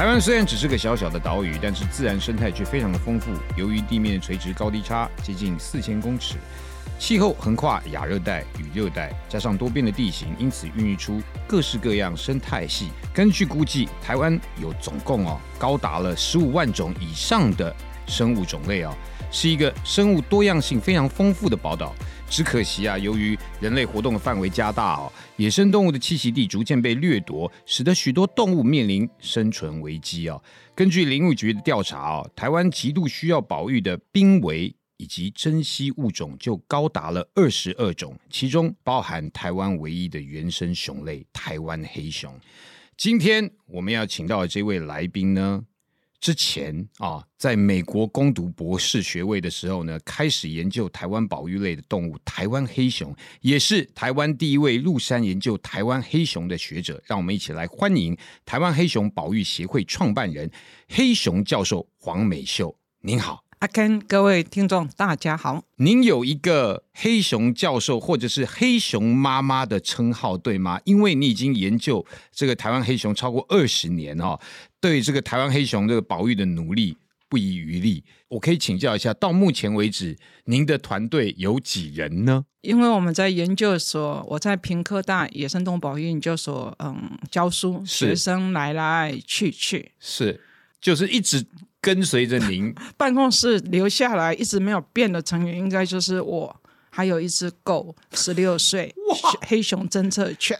台湾虽然只是个小小的岛屿，但是自然生态却非常的丰富。由于地面垂直高低差接近四千公尺，气候横跨亚热带与热带，加上多变的地形，因此孕育出各式各样生态系。根据估计，台湾有总共哦高达了十五万种以上的生物种类哦，是一个生物多样性非常丰富的宝岛。只可惜啊，由于人类活动的范围加大哦，野生动物的栖息地逐渐被掠夺，使得许多动物面临生存危机啊。根据林务局的调查哦，台湾极度需要保育的濒危以及珍稀物种就高达了二十二种，其中包含台湾唯一的原生熊类——台湾黑熊。今天我们要请到的这位来宾呢？之前啊，在美国攻读博士学位的时候呢，开始研究台湾保育类的动物——台湾黑熊，也是台湾第一位入山研究台湾黑熊的学者。让我们一起来欢迎台湾黑熊保育协会创办人、黑熊教授黄美秀。您好。阿 Ken，各位听众，大家好。您有一个黑熊教授或者是黑熊妈妈的称号，对吗？因为你已经研究这个台湾黑熊超过二十年哦，对这个台湾黑熊这个保育的努力不遗余力。我可以请教一下，到目前为止，您的团队有几人呢？因为我们在研究所，我在平科大野生动物保育研究所，嗯，教书，学生来来去去，是，就是一直。跟随着您，办公室留下来一直没有变的成员，应该就是我，还有一只狗，十六岁，黑熊侦测犬，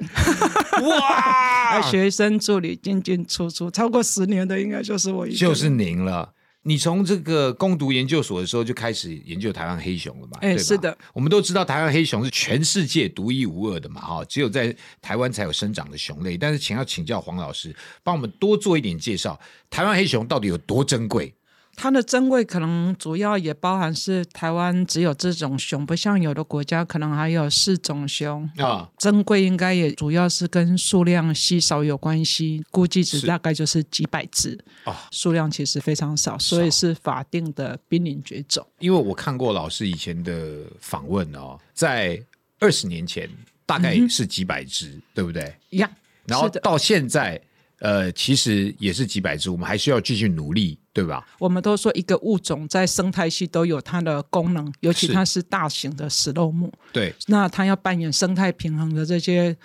哇，学生助理进进出出超过十年的，应该就是我，就是您了。你从这个攻读研究所的时候就开始研究台湾黑熊了嘛？哎，是的。我们都知道台湾黑熊是全世界独一无二的嘛，哈，只有在台湾才有生长的熊类。但是，请要请教黄老师，帮我们多做一点介绍，台湾黑熊到底有多珍贵？它的珍贵可能主要也包含是台湾只有这种熊，不像有的国家可能还有四种熊啊。珍贵应该也主要是跟数量稀少有关系，估计值大概就是几百只啊，数量其实非常少，所以是法定的濒临绝种。因为我看过老师以前的访问哦，在二十年前大概是几百只，对不对？一样。然后到现在。呃，其实也是几百只，我们还需要继续努力，对吧？我们都说一个物种在生态系都有它的功能，尤其它是大型的食肉目，对，那它要扮演生态平衡的这些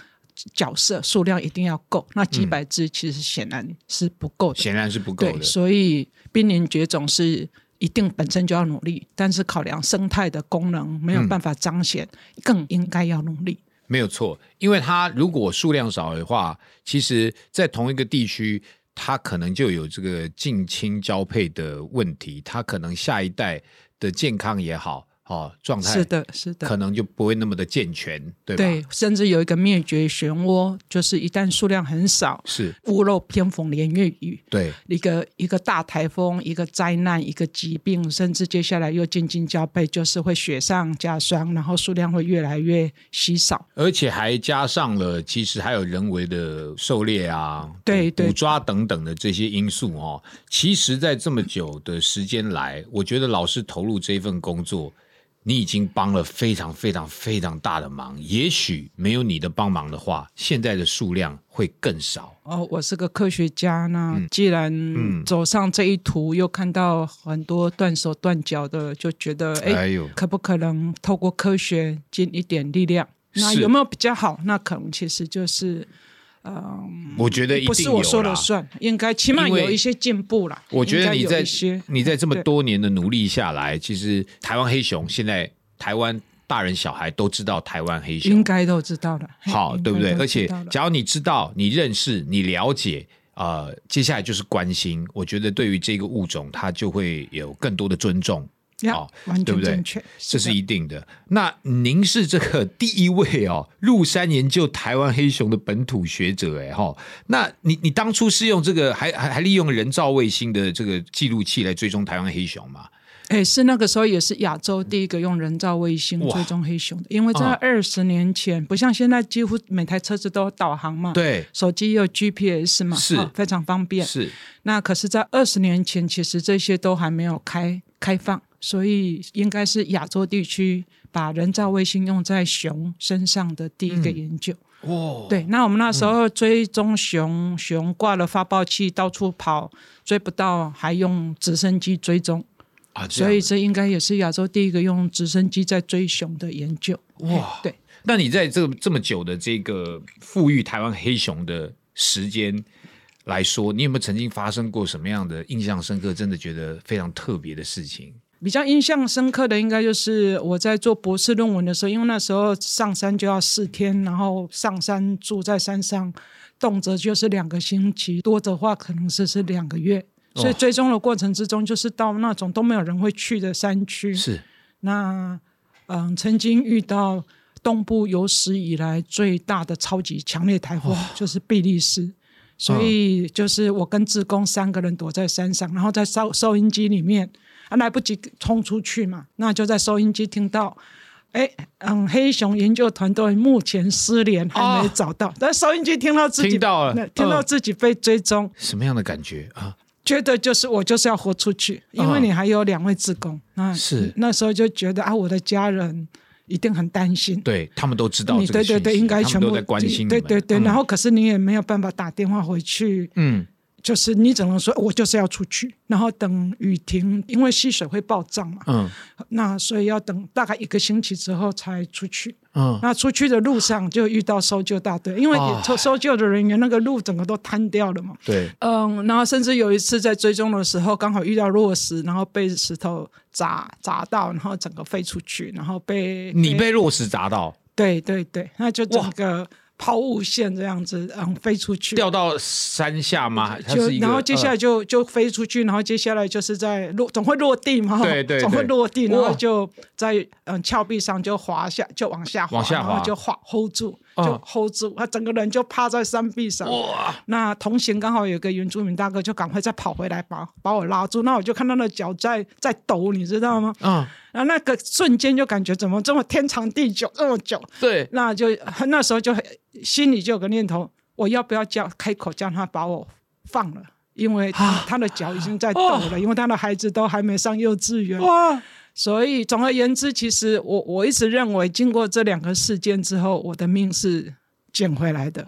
角色，数量一定要够。那几百只其实显然是不够的，显然是不够的。所以濒临绝种是一定本身就要努力，但是考量生态的功能没有办法彰显，更应该要努力。没有错，因为它如果数量少的话，其实，在同一个地区，它可能就有这个近亲交配的问题，它可能下一代的健康也好。哦，状态是的，是的，可能就不会那么的健全，对吧？对，甚至有一个灭绝漩涡，就是一旦数量很少，是屋漏偏逢连夜雨，对，一个一个大台风，一个灾难，一个疾病，甚至接下来又近近交配，就是会雪上加霜，然后数量会越来越稀少，而且还加上了，其实还有人为的狩猎啊，对，捕抓等等的这些因素哦。其实，在这么久的时间来，我觉得老师投入这份工作。你已经帮了非常非常非常大的忙，也许没有你的帮忙的话，现在的数量会更少。哦，我是个科学家呢，既然走上这一途，又看到很多断手断脚的，就觉得哎，可不可能透过科学尽一点力量？那有没有比较好？那可能其实就是。嗯，我觉得不是我说了算，应该起码有一些进步了。我觉得你在你在这么多年的努力下来，其实台湾黑熊现在台湾大人小孩都知道台湾黑熊，应该都知道了。好，对不对？而且，只要你知道、你认识、你了解，呃，接下来就是关心。我觉得对于这个物种，它就会有更多的尊重。好，对不对？这是一定的。那您是这个第一位哦，入山研究台湾黑熊的本土学者，哎哈。那你你当初是用这个，还还还利用人造卫星的这个记录器来追踪台湾黑熊吗？哎，是那个时候也是亚洲第一个用人造卫星追踪黑熊的，因为在二十年前，不像现在几乎每台车子都有导航嘛，对，手机有 GPS 嘛，是非常方便。是那可是，在二十年前，其实这些都还没有开开放，所以应该是亚洲地区把人造卫星用在熊身上的第一个研究。哦，对，那我们那时候追踪熊，熊挂了发报器到处跑，追不到，还用直升机追踪。啊所以这应该也是亚洲第一个用直升机在追熊的研究。哇，对。那你在这这么久的这个富裕台湾黑熊的时间来说，你有没有曾经发生过什么样的印象深刻、真的觉得非常特别的事情？比较印象深刻的，应该就是我在做博士论文的时候，因为那时候上山就要四天，然后上山住在山上，动辄就是两个星期，多的话可能是是两个月。所以追踪的过程之中，就是到那种都没有人会去的山区。是，那嗯，曾经遇到东部有史以来最大的超级强烈台风，就是比利时。所以就是我跟志工三个人躲在山上，然后在收收音机里面，还来不及冲出去嘛，那就在收音机听到，哎，嗯，黑熊研究团队目前失联，还没找到。但收音机听到自己听到了，听到自己被追踪，什么样的感觉？啊？觉得就是我就是要活出去，因为你还有两位职工啊，是。那时候就觉得啊，我的家人一定很担心，对他们都知道，对对对，应该全部在关心，对对对，然后可是你也没有办法打电话回去，嗯。就是你只能说，我就是要出去，然后等雨停，因为溪水会暴涨嘛。嗯，那所以要等大概一个星期之后才出去。嗯，那出去的路上就遇到搜救大队，因为搜搜救的人员那个路整个都瘫掉了嘛。对，嗯，然后甚至有一次在追踪的时候，刚好遇到落石，然后被石头砸砸到，然后整个飞出去，然后被你被落石砸到。对对对，那就整个。抛物线这样子，嗯，飞出去，掉到山下吗？就然后接下来就就飞出去，然后接下来就是在落，总会落地嘛，对对，总会落地，然后就在嗯峭壁上就滑下，就往下滑，然后就滑 hold 住。就 hold 住，他整个人就趴在山壁上。哇！那同行刚好有个原住民大哥，就赶快再跑回来把把我拉住。那我就看到那脚在在抖，你知道吗？嗯。然后那个瞬间就感觉怎么这么天长地久这么久？对。那就那时候就心里就有个念头：我要不要叫开口叫他把我放了？因为他他的脚已经在抖了，因为他的孩子都还没上幼稚园。哇！所以，总而言之，其实我我一直认为，经过这两个事件之后，我的命是捡回来的。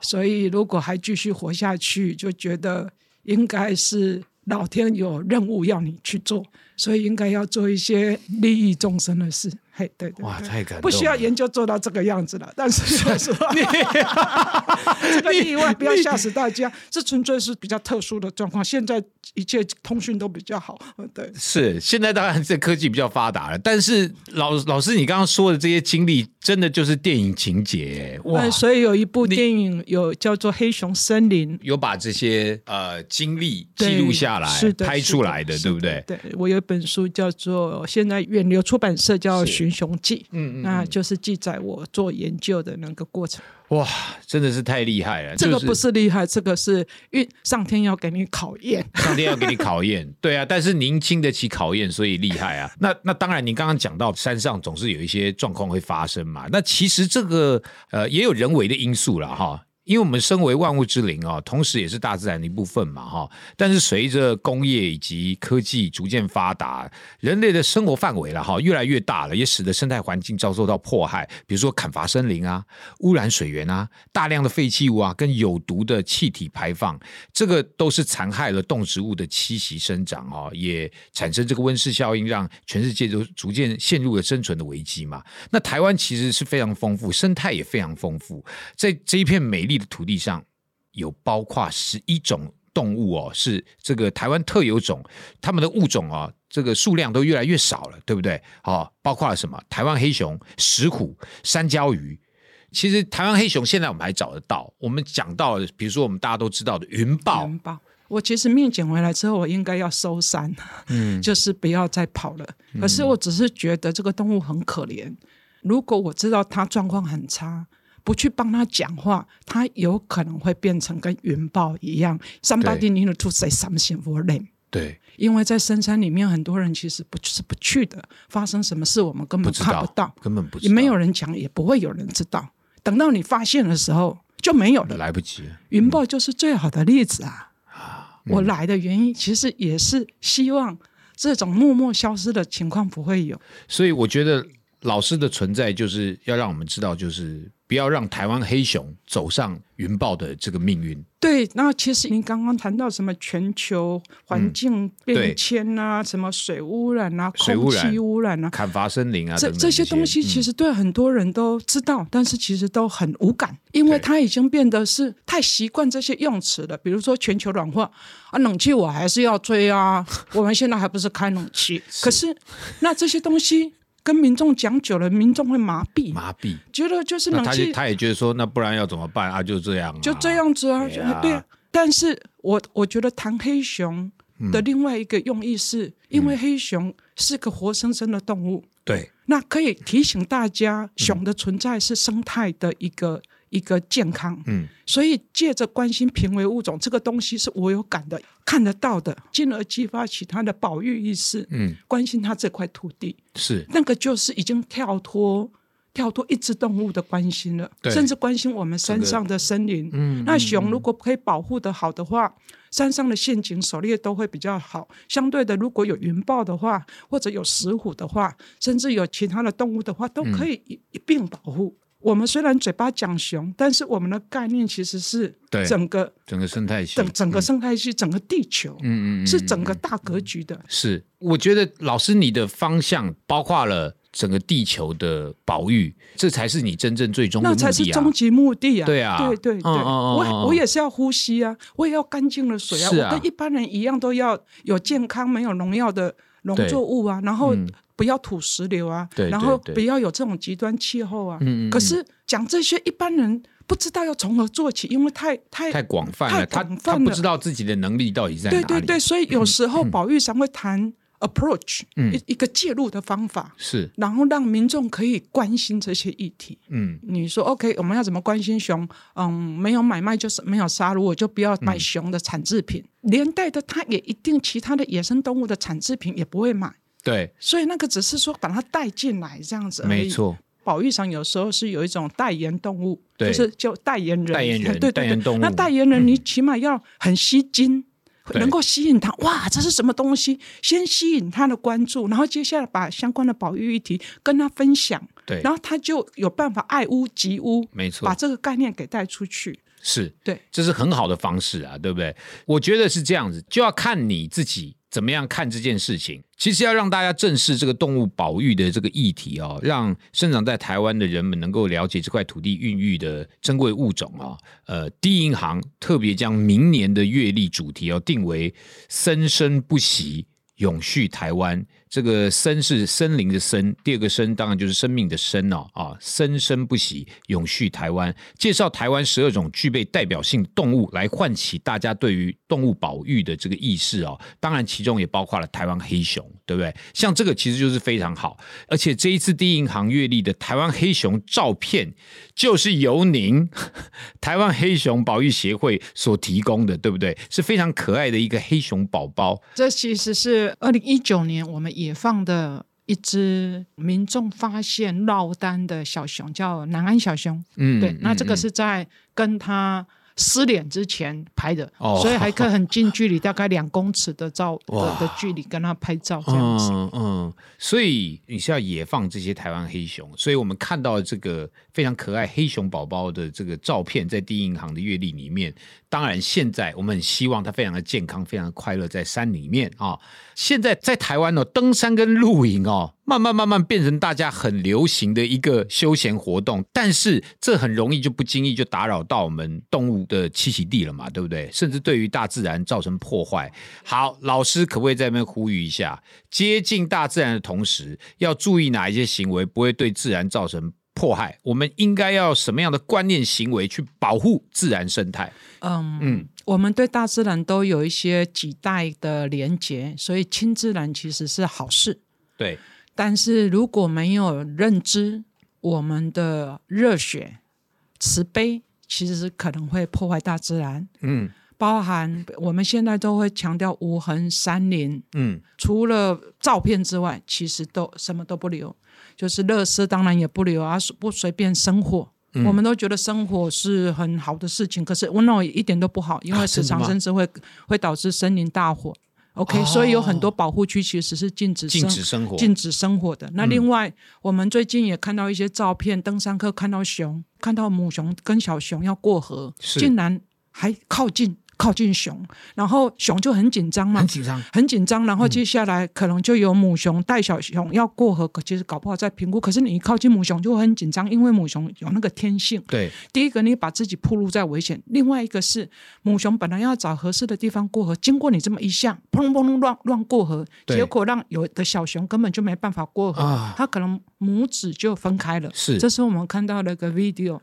所以，如果还继续活下去，就觉得应该是老天有任务要你去做，所以应该要做一些利益众生的事。嘿，对对，哇，太感动！不需要研究做到这个样子了，但是说实话，这个意外不要吓死大家，这纯粹是比较特殊的状况。现在一切通讯都比较好，对，是现在当然这科技比较发达了，但是老老师你刚刚说的这些经历，真的就是电影情节哇！所以有一部电影有叫做《黑熊森林》，有把这些呃经历记录下来，是拍出来的，对不对？对我有一本书叫做现在远流出版社叫。《群雄记》，嗯嗯，那就是记载我做研究的那个过程。哇，真的是太厉害了！这个不是厉害，这个是运上天要给你考验，上天要给你考验。对啊，但是您经得起考验，所以厉害啊。那那当然，您刚刚讲到山上总是有一些状况会发生嘛。那其实这个呃也有人为的因素了哈。因为我们身为万物之灵啊，同时也是大自然的一部分嘛，哈。但是随着工业以及科技逐渐发达，人类的生活范围了哈越来越大了，也使得生态环境遭受到迫害。比如说砍伐森林啊，污染水源啊，大量的废弃物啊，跟有毒的气体排放，这个都是残害了动植物的栖息生长啊，也产生这个温室效应，让全世界都逐渐陷入了生存的危机嘛。那台湾其实是非常丰富，生态也非常丰富，在这一片美丽。的土地上有包括十一种动物哦，是这个台湾特有种，它们的物种啊，这个数量都越来越少了，对不对？好，包括了什么？台湾黑熊、石虎、山椒鱼。其实台湾黑熊现在我们还找得到。我们讲到，比如说我们大家都知道的云豹，我其实命捡回来之后，我应该要收山，嗯，就是不要再跑了。可是我只是觉得这个动物很可怜。如果我知道它状况很差，不去帮他讲话，他有可能会变成跟云豹一样。Somebody need to say something for them。对，因为在深山里面，很多人其实不是不去的。发生什么事，我们根本看不到，根本不也没有人讲，也不会有人知道。等到你发现的时候，就没有了，来不及。云豹就是最好的例子啊！啊，我来的原因其实也是希望这种默默消失的情况不会有。所以我觉得老师的存在就是要让我们知道，就是。不要让台湾黑熊走上云豹的这个命运。对，那其实您刚刚谈到什么全球环境变迁啊，什么水污染啊，空气污染啊，砍伐森林啊，这这些东西其实对很多人都知道，但是其实都很无感，因为它已经变得是太习惯这些用词了。比如说全球暖化啊，冷气我还是要吹啊，我们现在还不是开冷气，可是那这些东西。跟民众讲久了，民众会麻痹，麻痹，觉得就是冷气，他也觉得说，那不然要怎么办？啊？就这样，就这样子啊，对啊。但是我我觉得谈黑熊的另外一个用意是，因为黑熊是个活生生的动物，对，那可以提醒大家，熊的存在是生态的一个。一个健康，嗯，所以借着关心濒危物种这个东西是我有感的、看得到的，进而激发起他的保育意识，嗯，关心他这块土地，是。那个就是已经跳脱跳脱一只动物的关心了，甚至关心我们山上的森林，嗯，那熊如果可以保护的好的话，山上的陷阱狩猎都会比较好。相对的，如果有云豹的话，或者有石虎的话，甚至有其他的动物的话，都可以一一并保护。我们虽然嘴巴讲熊，但是我们的概念其实是整个整个生态系，整整个生态系，整个地球，嗯嗯，是整个大格局的。是，我觉得老师你的方向包括了整个地球的保育，这才是你真正最终那才是终极目的啊！对啊，对对对，我我也是要呼吸啊，我也要干净的水啊，我跟一般人一样都要有健康、没有农药的农作物啊，然后。不要土石流啊，然后不要有这种极端气候啊。可是讲这些，一般人不知道要从何做起，因为太太太广泛了，他他不知道自己的能力到底在哪里。对对对，所以有时候保育上会谈 approach，一一个介入的方法是，然后让民众可以关心这些议题。嗯，你说 OK，我们要怎么关心熊？嗯，没有买卖就是没有杀戮，我就不要买熊的产制品，连带的他也一定其他的野生动物的产制品也不会买。对，所以那个只是说把它带进来这样子没错，保育上有时候是有一种代言动物，就是就代言人，代言人，对对对。那代言人你起码要很吸睛，能够吸引他。哇，这是什么东西？先吸引他的关注，然后接下来把相关的保育议题跟他分享。对，然后他就有办法爱屋及乌，没错，把这个概念给带出去。是对，这是很好的方式啊，对不对？我觉得是这样子，就要看你自己。怎么样看这件事情？其实要让大家正视这个动物保育的这个议题哦，让生长在台湾的人们能够了解这块土地孕育的珍贵物种啊。呃，第一银行特别将明年的月历主题哦定为“生生不息，永续台湾”。这个森是森林的森，第二个生当然就是生命的生哦啊，生生不息，永续台湾。介绍台湾十二种具备代表性动物，来唤起大家对于动物保育的这个意识哦。当然，其中也包括了台湾黑熊，对不对？像这个其实就是非常好，而且这一次第一银行月历的台湾黑熊照片，就是由您 台湾黑熊保育协会所提供的，对不对？是非常可爱的一个黑熊宝宝。这其实是二零一九年我们以野放的一只民众发现落单的小熊，叫南安小熊。嗯，对，那这个是在跟他。失联之前拍的，所以还可以很近距离，大概两公尺的照 的的距离跟他拍照这样子。嗯嗯，所以你是要野放这些台湾黑熊，所以我们看到这个非常可爱黑熊宝宝的这个照片，在第一银行的阅历里面。当然，现在我们很希望它非常的健康，非常的快乐，在山里面啊。现在在台湾哦，登山跟露营哦。慢慢慢慢变成大家很流行的一个休闲活动，但是这很容易就不经意就打扰到我们动物的栖息地了嘛，对不对？甚至对于大自然造成破坏。好，老师可不可以在那边呼吁一下，接近大自然的同时，要注意哪一些行为不会对自然造成迫害，我们应该要什么样的观念行为去保护自然生态？嗯嗯，我们对大自然都有一些几代的连结，所以亲自然其实是好事。对，但是如果没有认知，我们的热血、慈悲，其实是可能会破坏大自然。嗯。包含我们现在都会强调无痕山林，嗯，除了照片之外，其实都什么都不留，就是乐事当然也不留啊，不随便生火，我们都觉得生火是很好的事情，可是温闹一点都不好，因为时常甚至会会导致森林大火。OK，所以有很多保护区其实是禁止禁止生活、禁止生活的。那另外，我们最近也看到一些照片，登山客看到熊，看到母熊跟小熊要过河，竟然还靠近。靠近熊，然后熊就很紧张嘛，很紧张，很紧张。然后接下来可能就有母熊带小熊要过河，其实搞不好在评估。可是你一靠近母熊就会很紧张，因为母熊有那个天性。对，第一个你把自己暴露在危险，另外一个是母熊本来要找合适的地方过河，经过你这么一下，砰砰砰乱乱过河，结果让有的小熊根本就没办法过河，它可能母子就分开了。是，这是我们看到了一个 video。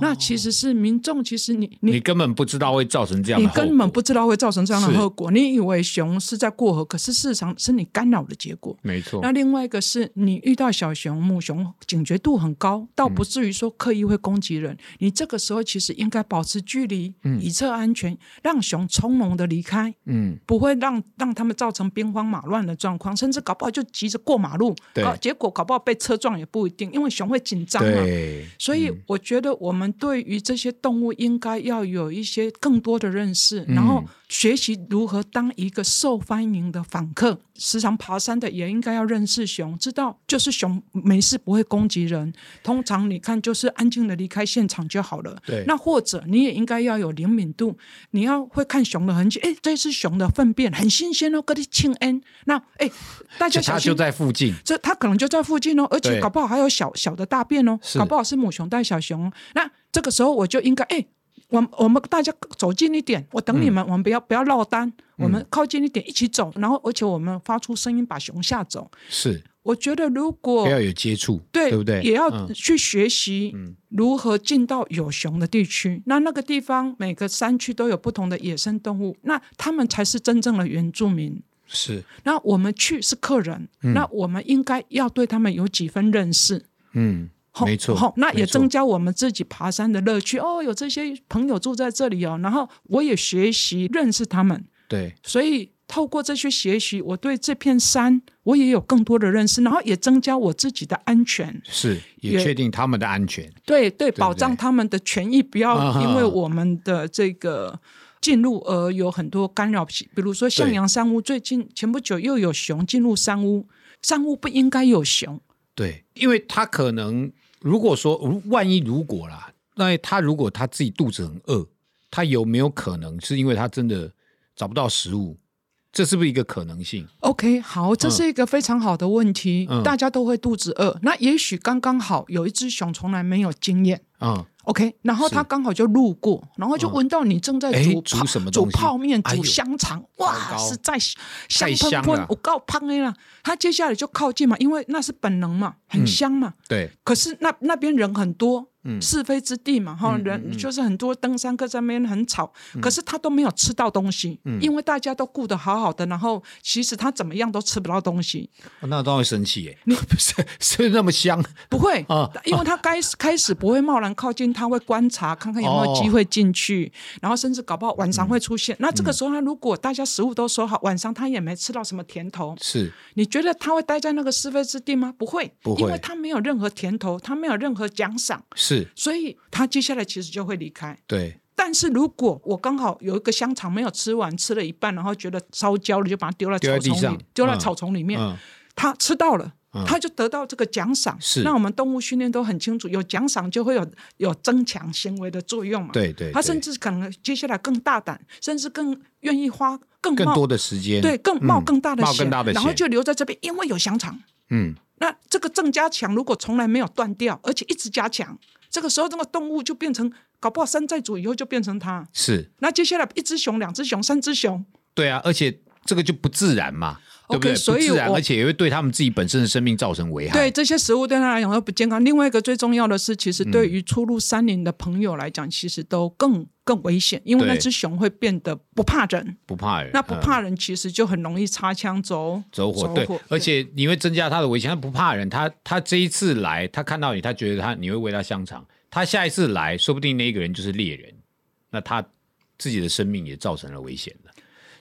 那其实是民众，其实你你根本不知道会造成这样，你根本不知道会造成这样的后果。你以为熊是在过河，可是事实上是你干扰的结果。没错。那另外一个是你遇到小熊、母熊，警觉度很高，倒不至于说刻意会攻击人。你这个时候其实应该保持距离，以测安全，让熊从容的离开。嗯，不会让让他们造成兵荒马乱的状况，甚至搞不好就急着过马路，对，结果搞不好被车撞也不一定，因为熊会紧张嘛。对。所以我觉得我。我们对于这些动物应该要有一些更多的认识，然后。学习如何当一个受欢迎的访客，时常爬山的也应该要认识熊，知道就是熊没事不会攻击人。通常你看就是安静的离开现场就好了。对，那或者你也应该要有灵敏度，你要会看熊的痕迹。哎，这是熊的粪便，很新鲜哦，跟你庆恩。那哎，大家小心，就在附近，这它可能就在附近哦，而且搞不好还有小小的大便哦，搞不好是母熊带小熊。那这个时候我就应该哎。我我们大家走近一点，我等你们，我们不要不要落单，我们靠近一点一起走，然后而且我们发出声音把熊吓走。是，我觉得如果不要有接触，对对不对？也要去学习如何进到有熊的地区。那那个地方每个山区都有不同的野生动物，那他们才是真正的原住民。是，那我们去是客人，那我们应该要对他们有几分认识。嗯。没错，那也增加我们自己爬山的乐趣哦。有这些朋友住在这里哦，然后我也学习认识他们。对，所以透过这些学习，我对这片山我也有更多的认识，然后也增加我自己的安全。是，也确定他们的安全。对对，保障他们的权益，不要因为我们的这个进入而有很多干扰。比如说向阳山屋，最近前不久又有熊进入山屋，山屋不应该有熊。对，因为他可能。如果说，万一如果啦，那他如果他自己肚子很饿，他有没有可能是因为他真的找不到食物？这是不是一个可能性？OK，好，这是一个非常好的问题。大家都会肚子饿，那也许刚刚好有一只熊从来没有经验。嗯。OK，然后它刚好就路过，然后就闻到你正在煮煮什么煮泡面、煮香肠，哇，实在香喷喷，我告胖哎了。他接下来就靠近嘛，因为那是本能嘛，很香嘛。对。可是那那边人很多。是非之地嘛，哈，人就是很多登山客在那边很吵，可是他都没有吃到东西，因为大家都顾得好好的，然后其实他怎么样都吃不到东西。那当然会生气耶，你 不是是那么香？不会啊，因为他开始 开始不会贸然靠近，他会观察看看有没有机会进去，然后甚至搞不好晚上会出现。那这个时候他如果大家食物都收好，晚上他也没吃到什么甜头，是你觉得他会待在那个是非之地吗？不会，不会，因为他没有任何甜头，他没有任何奖赏。是。所以他接下来其实就会离开。对，但是如果我刚好有一个香肠没有吃完，吃了一半，然后觉得烧焦了，就把它丢在草丛里，丢在草丛里面，他吃到了，他就得到这个奖赏。是，那我们动物训练都很清楚，有奖赏就会有有增强行为的作用嘛。对对，他甚至可能接下来更大胆，甚至更愿意花更更多的时间，对，更冒更大的险，然后就留在这边，因为有香肠。嗯。那这个正加强，如果从来没有断掉，而且一直加强，这个时候这个动物就变成搞不好山寨主以后就变成它。是。那接下来一只熊、两只熊、三只熊。对啊，而且这个就不自然嘛。对不对？所以，而且也会对他们自己本身的生命造成危害。对这些食物对他来讲都不健康。另外一个最重要的是，其实对于出入山林的朋友来讲，其实都更更危险，因为那只熊会变得不怕人，不怕人。那不怕人，其实就很容易擦枪走走火。对，而且你会增加他的危险。他不怕人，他他这一次来，他看到你，他觉得他你会喂他香肠。他下一次来说不定那一个人就是猎人，那他自己的生命也造成了危险了。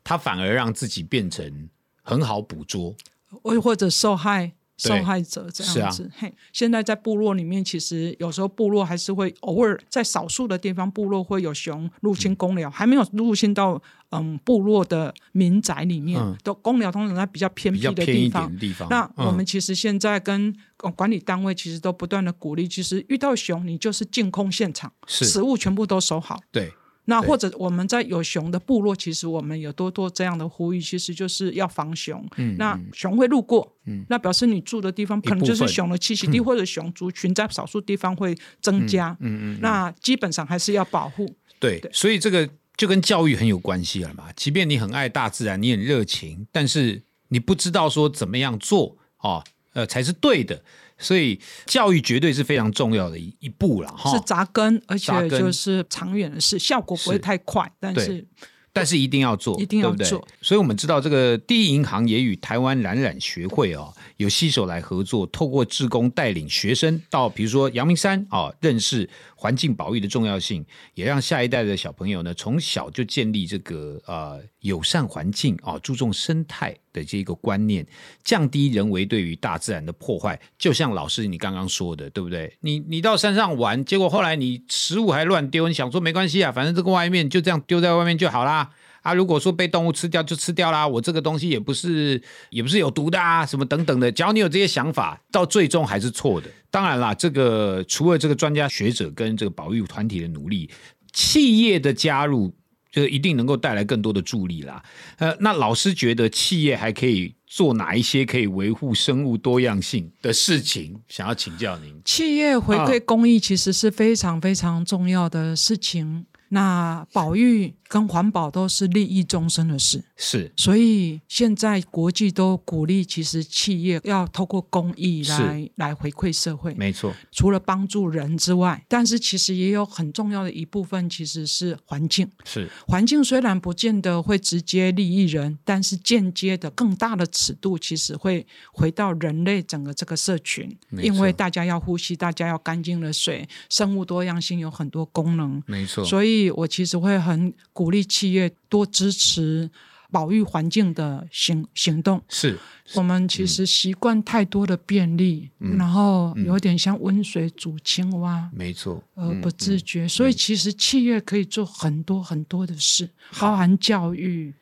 他反而让自己变成很好捕捉，或或者受害受害者这样子。嘿，现在在部落里面，其实有时候部落还是会偶尔在少数的地方，部落会有熊入侵公寮，还没有入侵到嗯部落的民宅里面。都公寮通常在比较偏僻的地方。那我们其实现在跟管理单位其实都不断的鼓励，其实遇到熊，你就是净空现场，食物全部都收好。对。那或者我们在有熊的部落，其实我们有多多这样的呼吁，其实就是要防熊。嗯那熊会路过，嗯那表示你住的地方可能就是熊的栖息地，或者熊族群在少数地方会增加。嗯嗯，那基本上还是要保护。对，所以这个就跟教育很有关系了嘛。即便你很爱大自然，你很热情，但是你不知道说怎么样做哦，呃，才是对的。所以教育绝对是非常重要的一一步了哈，是扎根，而且就是长远的事，效果不会太快，但是但是一定要做，一定要做。所以我们知道这个第一银行也与台湾冉冉学会哦。有携手来合作，透过志工带领学生到，比如说阳明山啊，认识环境保育的重要性，也让下一代的小朋友呢，从小就建立这个呃友善环境啊，注重生态的这个观念，降低人为对于大自然的破坏。就像老师你刚刚说的，对不对？你你到山上玩，结果后来你食物还乱丢，你想说没关系啊，反正这个外面就这样丢在外面就好啦。啊，如果说被动物吃掉就吃掉啦，我这个东西也不是也不是有毒的啊，什么等等的，只要你有这些想法，到最终还是错的。当然啦，这个除了这个专家学者跟这个保育团体的努力，企业的加入就一定能够带来更多的助力啦。呃，那老师觉得企业还可以做哪一些可以维护生物多样性的事情？想要请教您，企业回馈公益其实是非常非常重要的事情。那保育跟环保都是利益终身的事，是，所以现在国际都鼓励，其实企业要透过公益来来回馈社会，没错。除了帮助人之外，但是其实也有很重要的一部分，其实是环境。是，环境虽然不见得会直接利益人，但是间接的更大的尺度，其实会回到人类整个这个社群，因为大家要呼吸，大家要干净的水，生物多样性有很多功能，没错。所以。我其实会很鼓励企业多支持保育环境的行行动。是我们其实习惯太多的便利，然后有点像温水煮青蛙，没错，而不自觉。所以其实企业可以做很多很多的事，包含教育。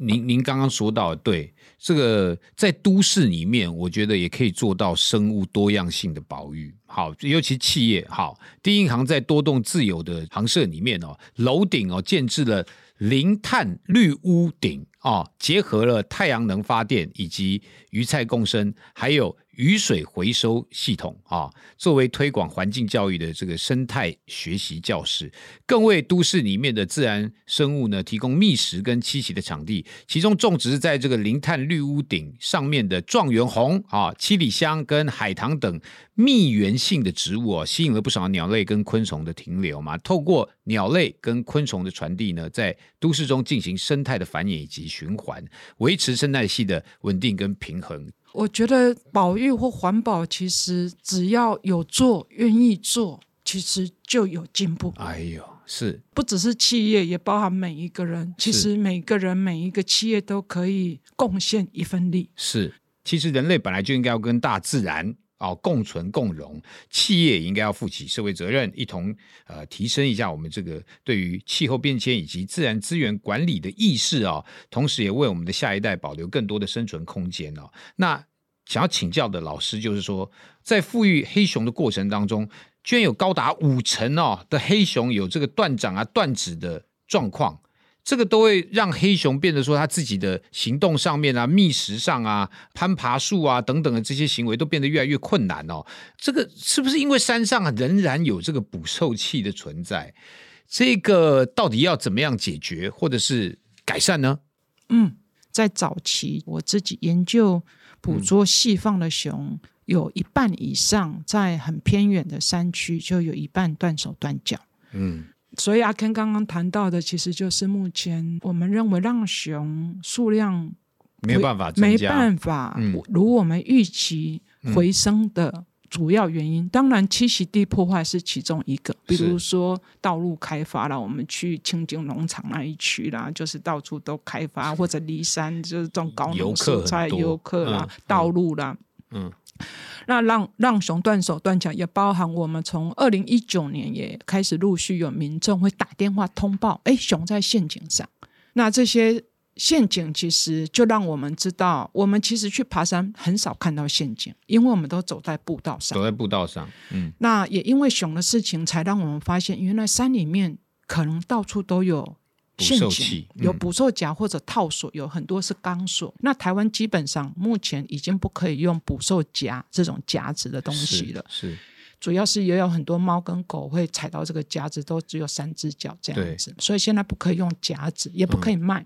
您您刚刚说到对这个在都市里面，我觉得也可以做到生物多样性的保育。好，尤其企业好，第一银行在多栋自有的行社里面哦，楼顶哦建置了零碳绿屋顶哦，结合了太阳能发电以及鱼菜共生，还有。雨水回收系统啊，作为推广环境教育的这个生态学习教室，更为都市里面的自然生物呢提供觅食跟栖息的场地。其中种植在这个零碳绿屋顶上面的状元红啊、七里香跟海棠等蜜源性的植物啊，吸引了不少鸟类跟昆虫的停留嘛。透过鸟类跟昆虫的传递呢，在都市中进行生态的繁衍以及循环，维持生态系的稳定跟平衡。我觉得保育或环保，其实只要有做、愿意做，其实就有进步。哎呦，是不只是企业，也包含每一个人。其实每个人、每一个企业都可以贡献一份力。是，其实人类本来就应该要跟大自然哦共存共荣，企业应该要负起社会责任，一同呃提升一下我们这个对于气候变迁以及自然资源管理的意识啊，同时也为我们的下一代保留更多的生存空间哦。那想要请教的老师就是说，在富裕黑熊的过程当中，居然有高达五成哦的黑熊有这个断掌啊、断指的状况，这个都会让黑熊变得说他自己的行动上面啊、觅食上啊、攀爬树啊等等的这些行为都变得越来越困难哦。这个是不是因为山上仍然有这个捕兽器的存在？这个到底要怎么样解决或者是改善呢？嗯。在早期我自己研究捕捉细放的熊，有一半以上在很偏远的山区，就有一半断手断脚。嗯，所以阿 Ken 刚刚谈到的，其实就是目前我们认为让熊数量没有办法没办法如我们预期回升的。主要原因当然栖息地破坏是其中一个，比如说道路开发了，我们去清境农场那一区啦，就是到处都开发，或者离山就是种高农蔬菜游客啦，道路啦，嗯，那让让熊断手断脚，也包含我们从二零一九年也开始陆续有民众会打电话通报，哎，熊在陷阱上，那这些。陷阱其实就让我们知道，我们其实去爬山很少看到陷阱，因为我们都走在步道上。走在步道上，嗯。那也因为熊的事情，才让我们发现，原来山里面可能到处都有陷阱，有捕兽夹或者套索，有很多是钢索。那台湾基本上目前已经不可以用捕兽夹这种夹子的东西了。是。主要是也有很多猫跟狗会踩到这个夹子，都只有三只脚这样子，所以现在不可以用夹子，也不可以卖。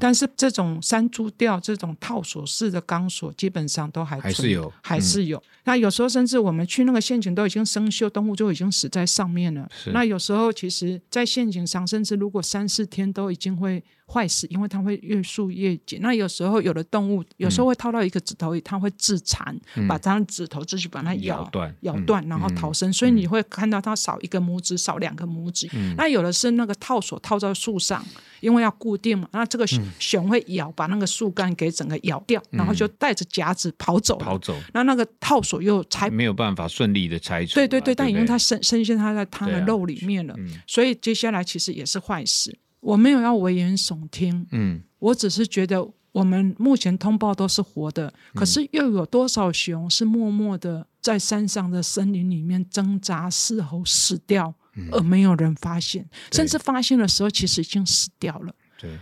但是这种山猪吊这种套索式的钢索，基本上都还还是有，还是有。那有时候甚至我们去那个陷阱都已经生锈，动物就已经死在上面了。那有时候其实，在陷阱上，甚至如果三四天都已经会。坏死，因为它会越束越紧。那有时候有的动物，有时候会套到一个指头里，它会自残，把它的指头自己把它咬断，咬断，然后逃生。所以你会看到它少一个拇指，少两个拇指。那有的是那个套索套在树上，因为要固定嘛。那这个熊会咬，把那个树干给整个咬掉，然后就带着夹子跑走。跑走。那那个套索又拆没有办法顺利的拆除。对对对，但因为它深深陷它在它的肉里面了，所以接下来其实也是坏事。我没有要危言耸听，嗯，我只是觉得我们目前通报都是活的，可是又有多少熊是默默的在山上的森林里面挣扎嘶吼死掉，而没有人发现，甚至发现的时候其实已经死掉了。对，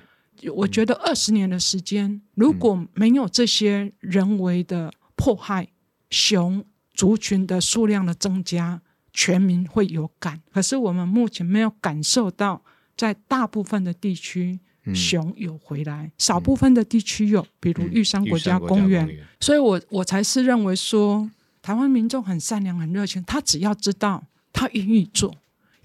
我觉得二十年的时间，如果没有这些人为的迫害，熊族群的数量的增加，全民会有感。可是我们目前没有感受到。在大部分的地区，熊有回来，少部分的地区有，比如玉山国家公园。所以，我我才是认为说，台湾民众很善良、很热情，他只要知道，他愿意做。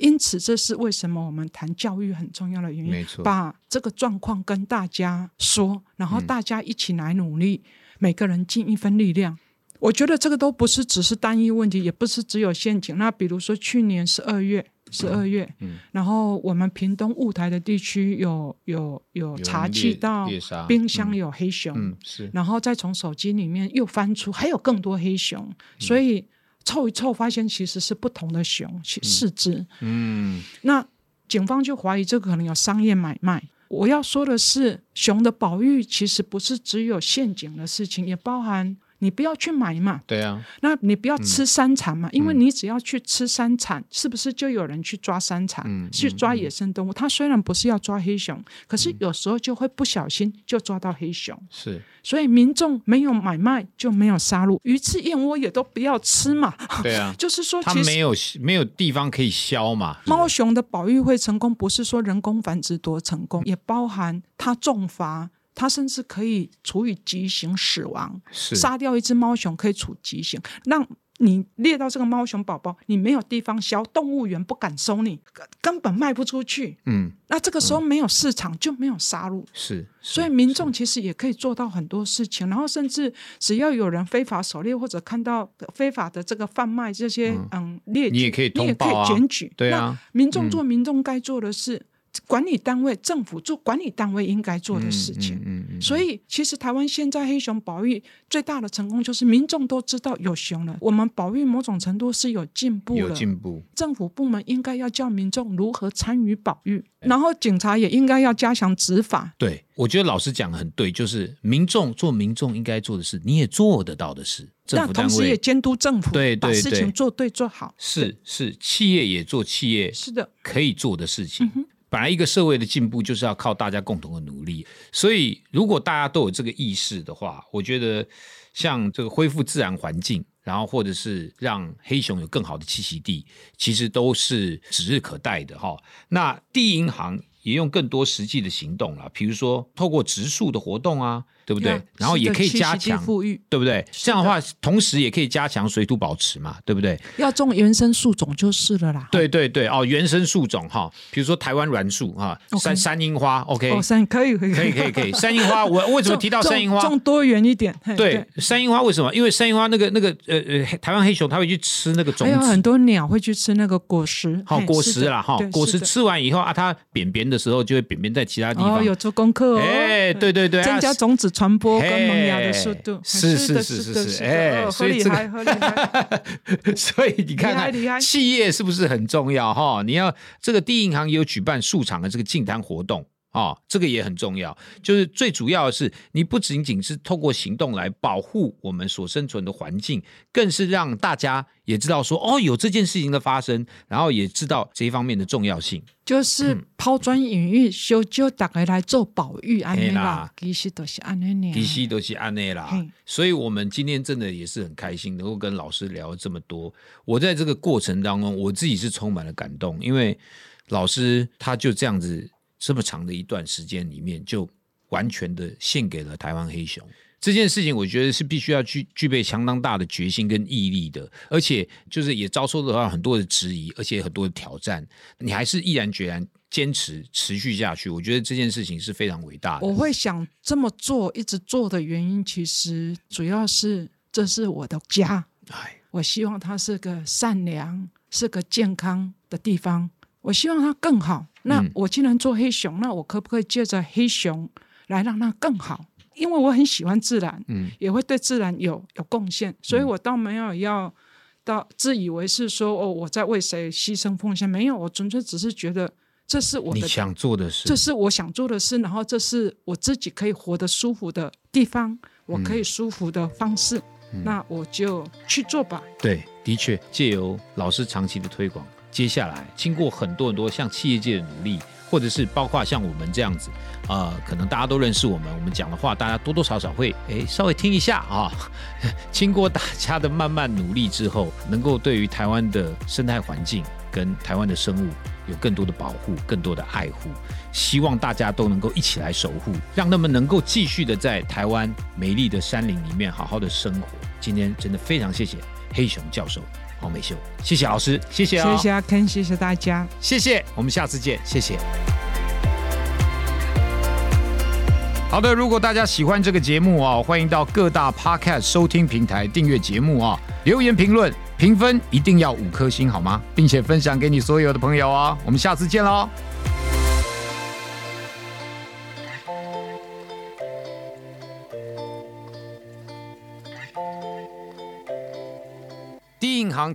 因此，这是为什么我们谈教育很重要的原因。没错，把这个状况跟大家说，然后大家一起来努力，每个人尽一份力量。我觉得这个都不是只是单一问题，也不是只有陷阱。那比如说去年十二月。十二月，然后我们屏东雾台的地区有有有查气到冰箱有黑熊，是，然后再从手机里面又翻出还有更多黑熊，所以凑一凑发现其实是不同的熊四只，嗯，那警方就怀疑这个可能有商业买卖。我要说的是，熊的保育其实不是只有陷阱的事情，也包含。你不要去买嘛，对啊，那你不要吃山产嘛，因为你只要去吃山产，是不是就有人去抓山产，去抓野生动物？他虽然不是要抓黑熊，可是有时候就会不小心就抓到黑熊。是，所以民众没有买卖就没有杀戮，鱼翅燕窝也都不要吃嘛。对啊，就是说，它没有没有地方可以消嘛。猫熊的保育会成功，不是说人工繁殖多成功，也包含它重罚。他甚至可以处以极刑死亡，杀掉一只猫熊可以处极刑，让你猎到这个猫熊宝宝，你没有地方销，动物园不敢收你，根本卖不出去。嗯，那这个时候没有市场就没有杀戮，是，所以民众其实也可以做到很多事情，然后甚至只要有人非法狩猎或者看到非法的这个贩卖这些嗯猎，你也可以你也可以检举，对啊，民众做民众该做的事。管理单位、政府做管理单位应该做的事情，所以其实台湾现在黑熊保育最大的成功就是民众都知道有熊了，我们保育某种程度是有进步有进步。政府部门应该要教民众如何参与保育，然后警察也应该要加强执法。对，我觉得老师讲的很对，就是民众做民众应该做的事，你也做得到的事，那同时也监督政府，对把事情做对做好。是是，企业也做企业是的可以做的事情。本来一个社会的进步就是要靠大家共同的努力，所以如果大家都有这个意识的话，我觉得像这个恢复自然环境，然后或者是让黑熊有更好的栖息地，其实都是指日可待的哈。那第一银行也用更多实际的行动了，比如说透过植树的活动啊。对不对？然后也可以加强富裕，对不对？这样的话，同时也可以加强水土保持嘛，对不对？要种原生树种就是了啦。对对对，哦，原生树种哈，比如说台湾栾树哈，山山樱花，OK，哦，山可以可以可以可以可以，山樱花，我为什么提到山樱花？种多元一点。对，山樱花为什么？因为山樱花那个那个呃呃，台湾黑熊它会去吃那个种子，还有很多鸟会去吃那个果实。好，果实啦哈，果实吃完以后啊，它扁扁的时候就会扁扁在其他地方。哦，有做功课哦。哎，对对对，增加种子传播跟萌芽。的速度是是是是是，哎，所以这个，所以你看看企业是不是很重要哈？你要这个第一银行也有举办数场的这个净滩活动。哦，这个也很重要，就是最主要的是，你不仅仅是透过行动来保护我们所生存的环境，更是让大家也知道说，哦，有这件事情的发生，然后也知道这一方面的重要性。就是抛砖引玉，修就大概来做保育安尼啦，其实都是安尼啦，其实都是安内啦。所以，我们今天真的也是很开心，能够跟老师聊这么多。我在这个过程当中，我自己是充满了感动，因为老师他就这样子。这么长的一段时间里面，就完全的献给了台湾黑熊这件事情，我觉得是必须要具具备相当大的决心跟毅力的，而且就是也遭受到很多的质疑，而且很多的挑战，你还是毅然决然坚持持续下去。我觉得这件事情是非常伟大的。我会想这么做，一直做的原因，其实主要是这是我的家，哎，我希望它是个善良、是个健康的地方，我希望它更好。那我既然做黑熊，那我可不可以借着黑熊来让它更好？因为我很喜欢自然，嗯，也会对自然有有贡献，所以我倒没有要到自以为是说哦我在为谁牺牲奉献，没有，我纯粹只是觉得这是我的想做的事，这是我想做的事，然后这是我自己可以活得舒服的地方，我可以舒服的方式，那我就去做吧。对，的确，借由老师长期的推广。接下来，经过很多很多像企业界的努力，或者是包括像我们这样子，呃，可能大家都认识我们，我们讲的话，大家多多少少会诶稍微听一下啊。经过大家的慢慢努力之后，能够对于台湾的生态环境跟台湾的生物有更多的保护、更多的爱护，希望大家都能够一起来守护，让他们能够继续的在台湾美丽的山林里面好好的生活。今天真的非常谢谢黑熊教授。黄美秀，谢谢老师，谢谢啊，谢谢阿 Ken，谢谢大家，谢谢，我们下次见，谢谢。好的，如果大家喜欢这个节目啊，欢迎到各大 Podcast 收听平台订阅节目啊，留言评论评分一定要五颗星好吗？并且分享给你所有的朋友啊，我们下次见喽。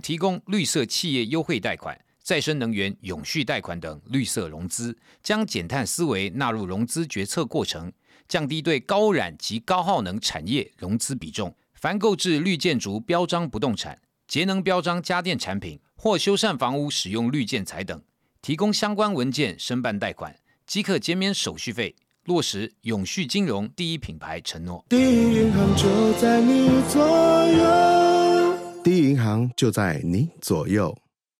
提供绿色企业优惠贷款、再生能源永续贷款等绿色融资，将减碳思维纳入融资决策过程，降低对高染及高耗能产业融资比重。凡购置绿建筑标章不动产、节能标章家电产品或修缮房屋使用绿建材等，提供相关文件申办贷款，即可减免手续费，落实永续金融第一品牌承诺。第一银行就在你左右。第一银行就在你左右。